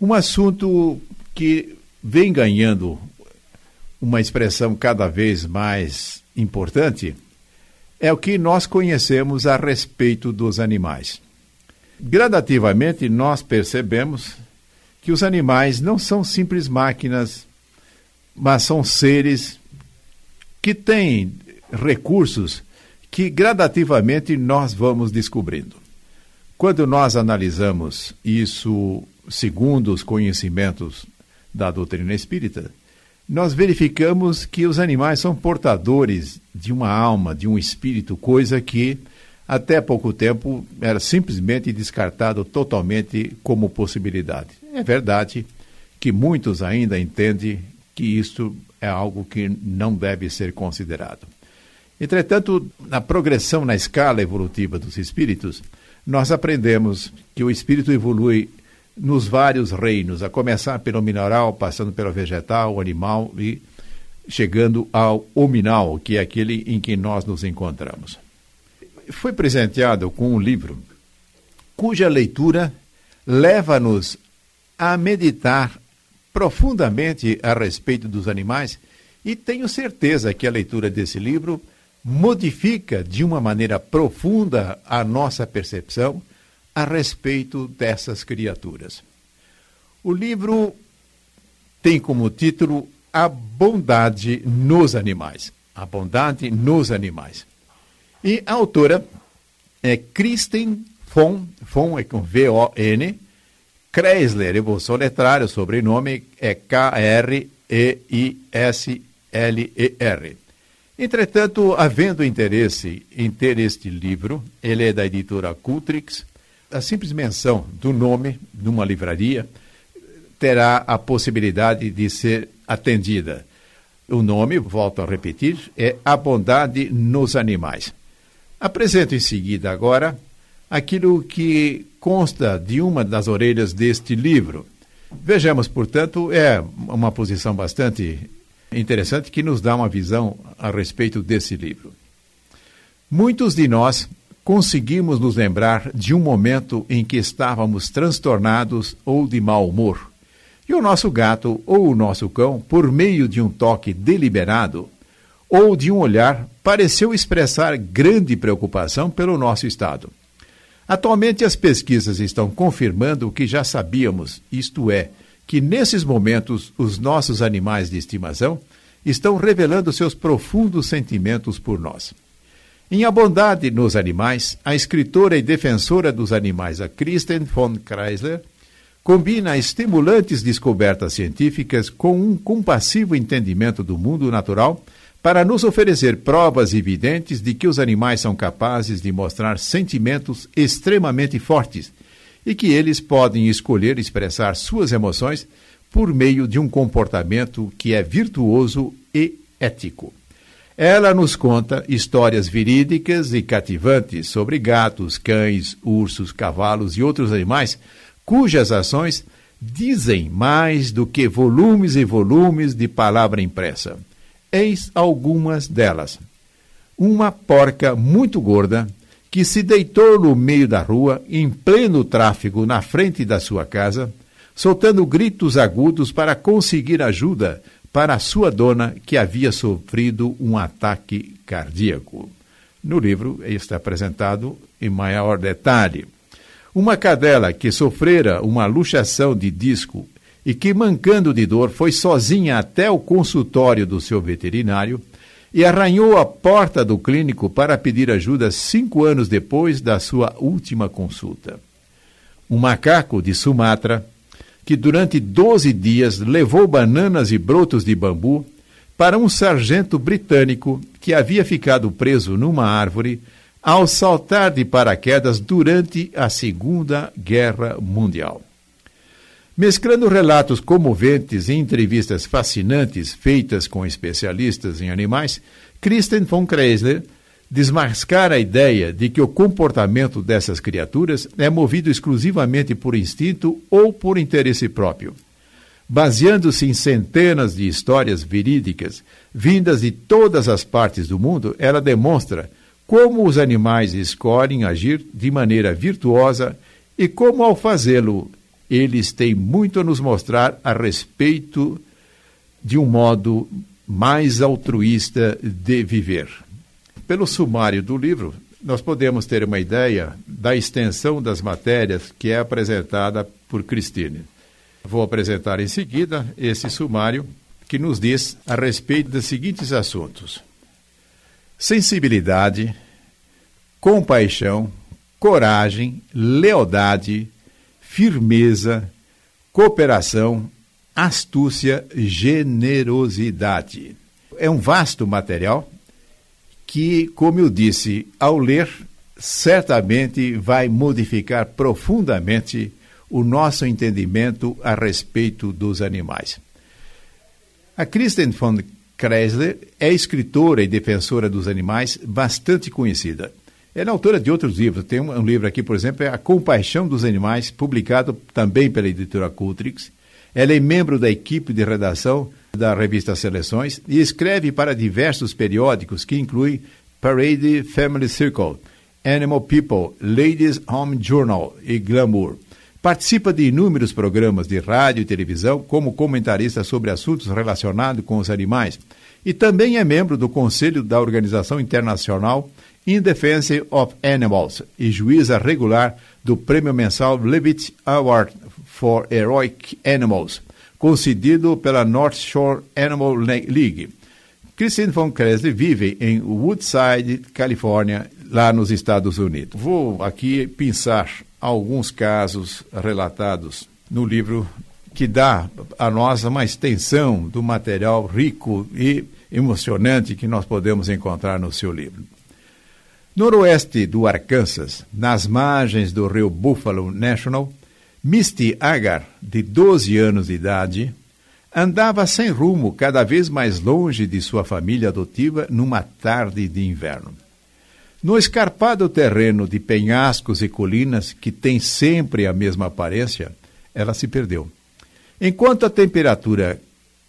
Um assunto que vem ganhando uma expressão cada vez mais importante é o que nós conhecemos a respeito dos animais. Gradativamente, nós percebemos que os animais não são simples máquinas, mas são seres que têm recursos que gradativamente nós vamos descobrindo. Quando nós analisamos isso segundo os conhecimentos da doutrina espírita, nós verificamos que os animais são portadores de uma alma, de um espírito, coisa que até pouco tempo era simplesmente descartado totalmente como possibilidade. É verdade que muitos ainda entendem que isto é algo que não deve ser considerado. Entretanto, na progressão na escala evolutiva dos espíritos, nós aprendemos que o espírito evolui nos vários reinos, a começar pelo mineral, passando pelo vegetal, animal e chegando ao hominal, que é aquele em que nós nos encontramos. Foi presenteado com um livro cuja leitura leva-nos a meditar profundamente a respeito dos animais e tenho certeza que a leitura desse livro modifica de uma maneira profunda a nossa percepção a respeito dessas criaturas. O livro tem como título A Bondade nos Animais. A Bondade nos Animais. E a autora é Kristen von, von é com V-O-N, Kreisler, eu vou soletrar, o sobrenome é K-R-E-I-S-L-E-R. Entretanto, havendo interesse em ter este livro, ele é da editora Cultrix, a simples menção do nome numa livraria terá a possibilidade de ser atendida. O nome, volto a repetir, é A Bondade nos Animais. Apresento em seguida agora aquilo que consta de uma das orelhas deste livro. Vejamos, portanto, é uma posição bastante interessante que nos dá uma visão a respeito desse livro. Muitos de nós conseguimos nos lembrar de um momento em que estávamos transtornados ou de mau humor. E o nosso gato ou o nosso cão, por meio de um toque deliberado ou de um olhar, pareceu expressar grande preocupação pelo nosso estado. Atualmente, as pesquisas estão confirmando o que já sabíamos, isto é, que nesses momentos os nossos animais de estimação estão revelando seus profundos sentimentos por nós. Em A Bondade nos Animais, a escritora e defensora dos animais, a Kristen von Kreisler, combina estimulantes descobertas científicas com um compassivo entendimento do mundo natural para nos oferecer provas evidentes de que os animais são capazes de mostrar sentimentos extremamente fortes e que eles podem escolher expressar suas emoções por meio de um comportamento que é virtuoso e ético. Ela nos conta histórias verídicas e cativantes sobre gatos, cães, ursos, cavalos e outros animais cujas ações dizem mais do que volumes e volumes de palavra impressa. Eis algumas delas. Uma porca muito gorda que se deitou no meio da rua, em pleno tráfego, na frente da sua casa, soltando gritos agudos para conseguir ajuda para a sua dona, que havia sofrido um ataque cardíaco. No livro está apresentado em maior detalhe. Uma cadela que sofrera uma luxação de disco e que, mancando de dor, foi sozinha até o consultório do seu veterinário e arranhou a porta do clínico para pedir ajuda cinco anos depois da sua última consulta. Um macaco de Sumatra que durante doze dias levou bananas e brotos de bambu para um sargento britânico que havia ficado preso numa árvore ao saltar de paraquedas durante a Segunda Guerra Mundial. Mesclando relatos comoventes e entrevistas fascinantes feitas com especialistas em animais, Kristen von Kreisler desmascar a ideia de que o comportamento dessas criaturas é movido exclusivamente por instinto ou por interesse próprio. Baseando-se em centenas de histórias verídicas vindas de todas as partes do mundo, ela demonstra como os animais escolhem agir de maneira virtuosa e como, ao fazê-lo, eles têm muito a nos mostrar a respeito de um modo mais altruísta de viver. Pelo sumário do livro, nós podemos ter uma ideia da extensão das matérias que é apresentada por Cristine. Vou apresentar em seguida esse sumário que nos diz a respeito dos seguintes assuntos: sensibilidade, compaixão, coragem, lealdade, firmeza, cooperação, astúcia, generosidade. É um vasto material que, como eu disse, ao ler, certamente vai modificar profundamente o nosso entendimento a respeito dos animais. A Kristen von Kreisler é escritora e defensora dos animais bastante conhecida. Ela é autora de outros livros. Tem um, um, livro aqui, por exemplo, é A Compaixão dos Animais, publicado também pela editora Cultrix. Ela é membro da equipe de redação da revista Seleções e escreve para diversos periódicos que incluem Parade Family Circle, Animal People, Ladies Home Journal e Glamour. Participa de inúmeros programas de rádio e televisão como comentarista sobre assuntos relacionados com os animais e também é membro do Conselho da Organização Internacional In Defense of Animals e juíza regular do prêmio mensal Levitt Award for Heroic Animals concedido pela North Shore Animal League. Christine von Kresle vive em Woodside, Califórnia, lá nos Estados Unidos. Vou aqui pensar alguns casos relatados no livro que dá a nós uma extensão do material rico e emocionante que nós podemos encontrar no seu livro. Noroeste do Arkansas, nas margens do rio Buffalo National, Misty Agar, de 12 anos de idade, andava sem rumo, cada vez mais longe de sua família adotiva, numa tarde de inverno. No escarpado terreno de penhascos e colinas, que tem sempre a mesma aparência, ela se perdeu. Enquanto a temperatura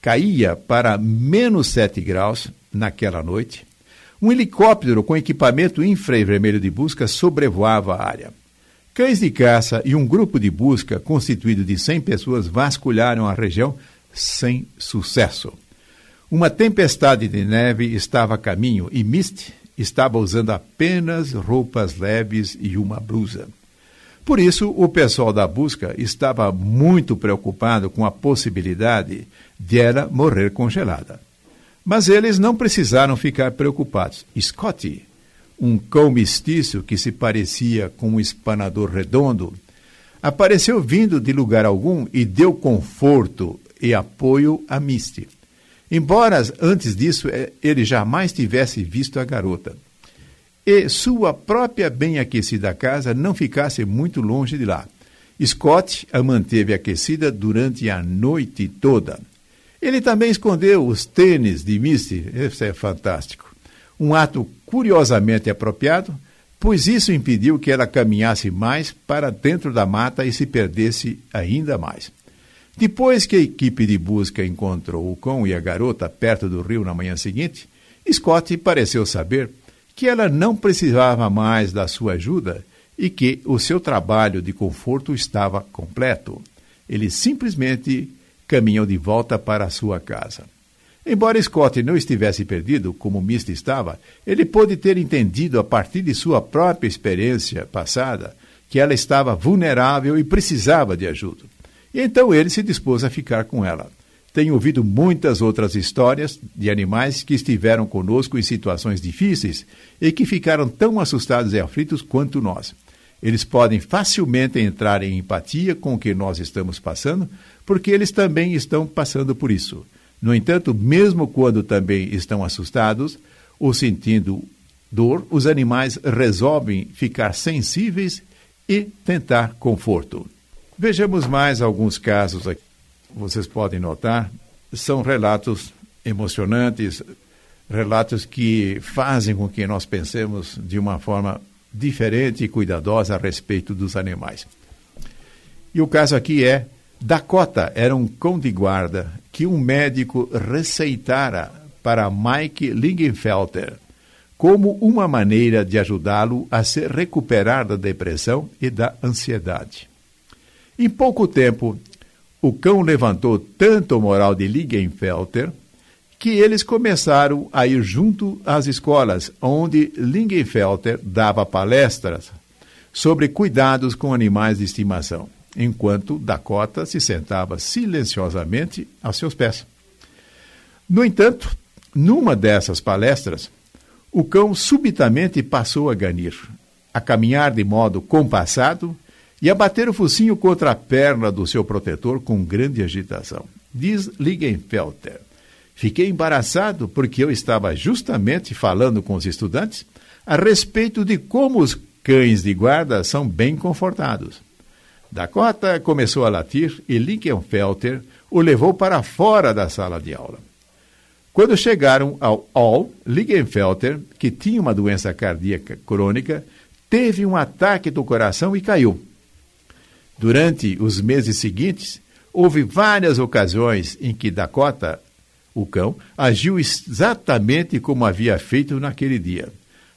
caía para menos 7 graus naquela noite, um helicóptero com equipamento infravermelho de busca sobrevoava a área. Cães de caça e um grupo de busca constituído de 100 pessoas vasculharam a região sem sucesso. Uma tempestade de neve estava a caminho e Misty estava usando apenas roupas leves e uma blusa. Por isso, o pessoal da busca estava muito preocupado com a possibilidade de ela morrer congelada. Mas eles não precisaram ficar preocupados. Scotty, um cão mestiço que se parecia com um espanador redondo, apareceu vindo de lugar algum e deu conforto e apoio a Misty. Embora antes disso eh, ele jamais tivesse visto a garota. E sua própria bem aquecida casa não ficasse muito longe de lá. Scott a manteve aquecida durante a noite toda. Ele também escondeu os tênis de Misty, isso é fantástico um ato curiosamente apropriado, pois isso impediu que ela caminhasse mais para dentro da mata e se perdesse ainda mais. Depois que a equipe de busca encontrou o cão e a garota perto do rio na manhã seguinte, Scott pareceu saber que ela não precisava mais da sua ajuda e que o seu trabalho de conforto estava completo. Ele simplesmente caminhou de volta para a sua casa. Embora Scott não estivesse perdido, como Misty estava, ele pôde ter entendido a partir de sua própria experiência passada que ela estava vulnerável e precisava de ajuda. E então ele se dispôs a ficar com ela. Tenho ouvido muitas outras histórias de animais que estiveram conosco em situações difíceis e que ficaram tão assustados e aflitos quanto nós. Eles podem facilmente entrar em empatia com o que nós estamos passando, porque eles também estão passando por isso. No entanto, mesmo quando também estão assustados ou sentindo dor, os animais resolvem ficar sensíveis e tentar conforto. Vejamos mais alguns casos aqui. Vocês podem notar, são relatos emocionantes, relatos que fazem com que nós pensemos de uma forma diferente e cuidadosa a respeito dos animais. E o caso aqui é Dakota era um cão de guarda que um médico receitara para Mike Lingenfelter como uma maneira de ajudá-lo a se recuperar da depressão e da ansiedade. Em pouco tempo, o cão levantou tanto o moral de Lingenfelter que eles começaram a ir junto às escolas, onde Lingenfelter dava palestras sobre cuidados com animais de estimação, enquanto Dakota se sentava silenciosamente aos seus pés. No entanto, numa dessas palestras, o cão subitamente passou a ganir, a caminhar de modo compassado e a bater o focinho contra a perna do seu protetor com grande agitação. Diz Lingenfelter. Fiquei embaraçado porque eu estava justamente falando com os estudantes a respeito de como os cães de guarda são bem confortados. Dakota começou a latir e Linkenfelter o levou para fora da sala de aula. Quando chegaram ao Hall, Linkenfelter, que tinha uma doença cardíaca crônica, teve um ataque do coração e caiu. Durante os meses seguintes, houve várias ocasiões em que Dakota, o cão, agiu exatamente como havia feito naquele dia.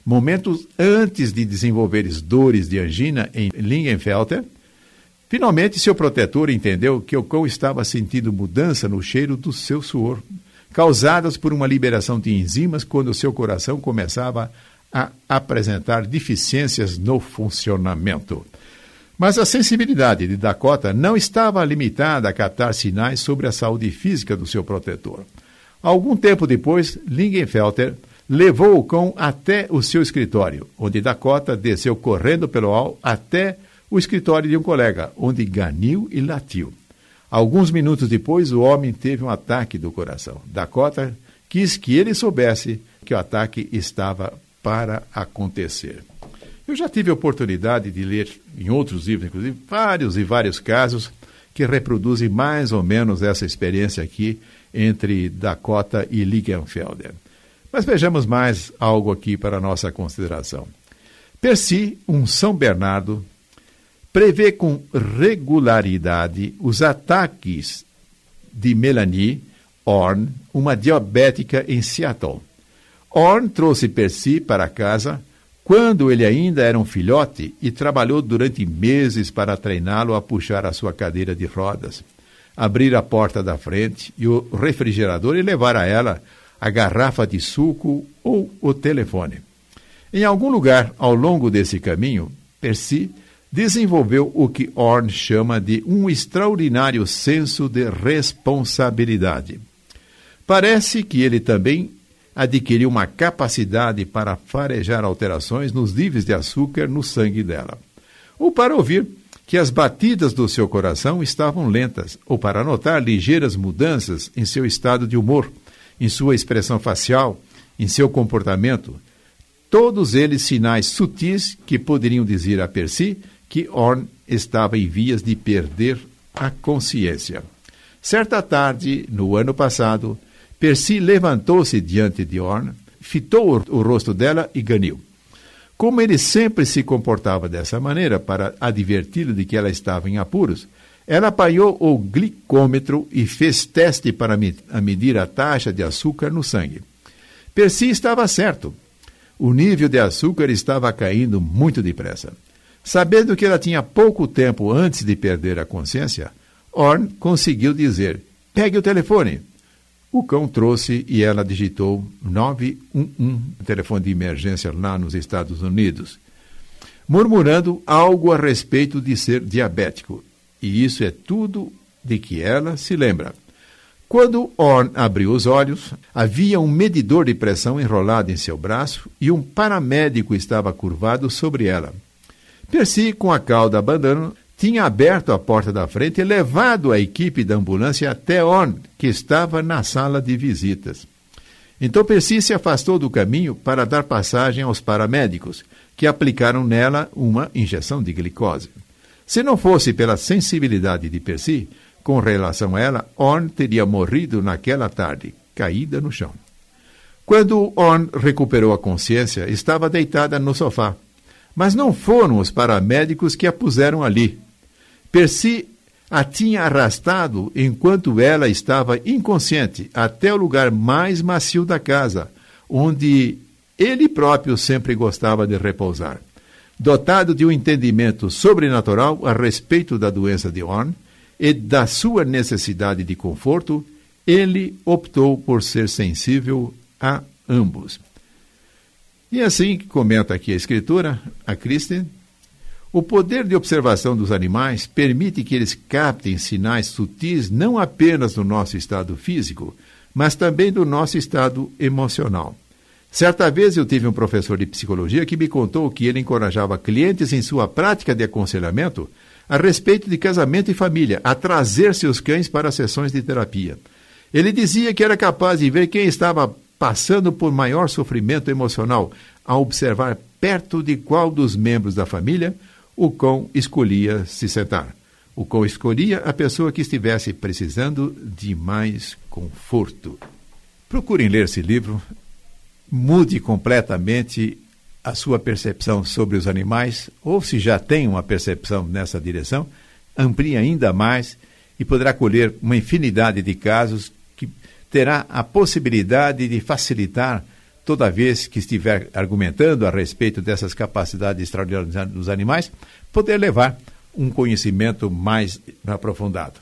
Momentos antes de desenvolver dores de angina em Lingenfelter, finalmente seu protetor entendeu que o cão estava sentindo mudança no cheiro do seu suor, causadas por uma liberação de enzimas quando seu coração começava a apresentar deficiências no funcionamento. Mas a sensibilidade de Dakota não estava limitada a captar sinais sobre a saúde física do seu protetor. Algum tempo depois, Lingenfelter levou o cão até o seu escritório, onde Dakota desceu correndo pelo hall até o escritório de um colega, onde ganiu e latiu. Alguns minutos depois, o homem teve um ataque do coração. Dakota quis que ele soubesse que o ataque estava para acontecer. Eu já tive a oportunidade de ler em outros livros, inclusive, vários e vários casos que reproduzem mais ou menos essa experiência aqui entre Dakota e Ligenfelder. Mas vejamos mais algo aqui para nossa consideração. Percy, um São Bernardo, prevê com regularidade os ataques de Melanie Orn, uma diabética em Seattle. Orn trouxe Percy para casa quando ele ainda era um filhote e trabalhou durante meses para treiná-lo a puxar a sua cadeira de rodas, abrir a porta da frente e o refrigerador e levar a ela a garrafa de suco ou o telefone. Em algum lugar ao longo desse caminho, Percy desenvolveu o que Orn chama de um extraordinário senso de responsabilidade. Parece que ele também adquiriu uma capacidade para farejar alterações nos níveis de açúcar no sangue dela, ou para ouvir que as batidas do seu coração estavam lentas, ou para notar ligeiras mudanças em seu estado de humor, em sua expressão facial, em seu comportamento, todos eles sinais sutis que poderiam dizer a Percy que Orn estava em vias de perder a consciência. Certa tarde, no ano passado, Percy levantou-se diante de Orna, fitou o rosto dela e ganiu. Como ele sempre se comportava dessa maneira para adverti-lo de que ela estava em apuros, ela apanhou o glicômetro e fez teste para medir a taxa de açúcar no sangue. Percy estava certo. O nível de açúcar estava caindo muito depressa. Sabendo que ela tinha pouco tempo antes de perder a consciência, Orn conseguiu dizer: Pegue o telefone. O cão trouxe e ela digitou 911, telefone de emergência lá nos Estados Unidos, murmurando algo a respeito de ser diabético. E isso é tudo de que ela se lembra. Quando Orn abriu os olhos, havia um medidor de pressão enrolado em seu braço e um paramédico estava curvado sobre ela. Percy, com a cauda abanando, tinha aberto a porta da frente e levado a equipe da ambulância até Orn, que estava na sala de visitas. Então Percy se afastou do caminho para dar passagem aos paramédicos, que aplicaram nela uma injeção de glicose. Se não fosse pela sensibilidade de Percy, com relação a ela, Orn teria morrido naquela tarde, caída no chão. Quando Orn recuperou a consciência, estava deitada no sofá. Mas não foram os paramédicos que a puseram ali. Percy a tinha arrastado enquanto ela estava inconsciente até o lugar mais macio da casa, onde ele próprio sempre gostava de repousar. Dotado de um entendimento sobrenatural a respeito da doença de Orne e da sua necessidade de conforto, ele optou por ser sensível a ambos. E assim comenta aqui a escritora, a Kristen, o poder de observação dos animais permite que eles captem sinais sutis não apenas do nosso estado físico, mas também do nosso estado emocional. Certa vez eu tive um professor de psicologia que me contou que ele encorajava clientes em sua prática de aconselhamento a respeito de casamento e família a trazer seus cães para sessões de terapia. Ele dizia que era capaz de ver quem estava passando por maior sofrimento emocional ao observar perto de qual dos membros da família o cão escolhia se sentar. O cão escolhia a pessoa que estivesse precisando de mais conforto. Procurem ler esse livro, mude completamente a sua percepção sobre os animais, ou se já tem uma percepção nessa direção, amplie ainda mais e poderá colher uma infinidade de casos terá a possibilidade de facilitar toda vez que estiver argumentando a respeito dessas capacidades extraordinárias dos animais, poder levar um conhecimento mais aprofundado.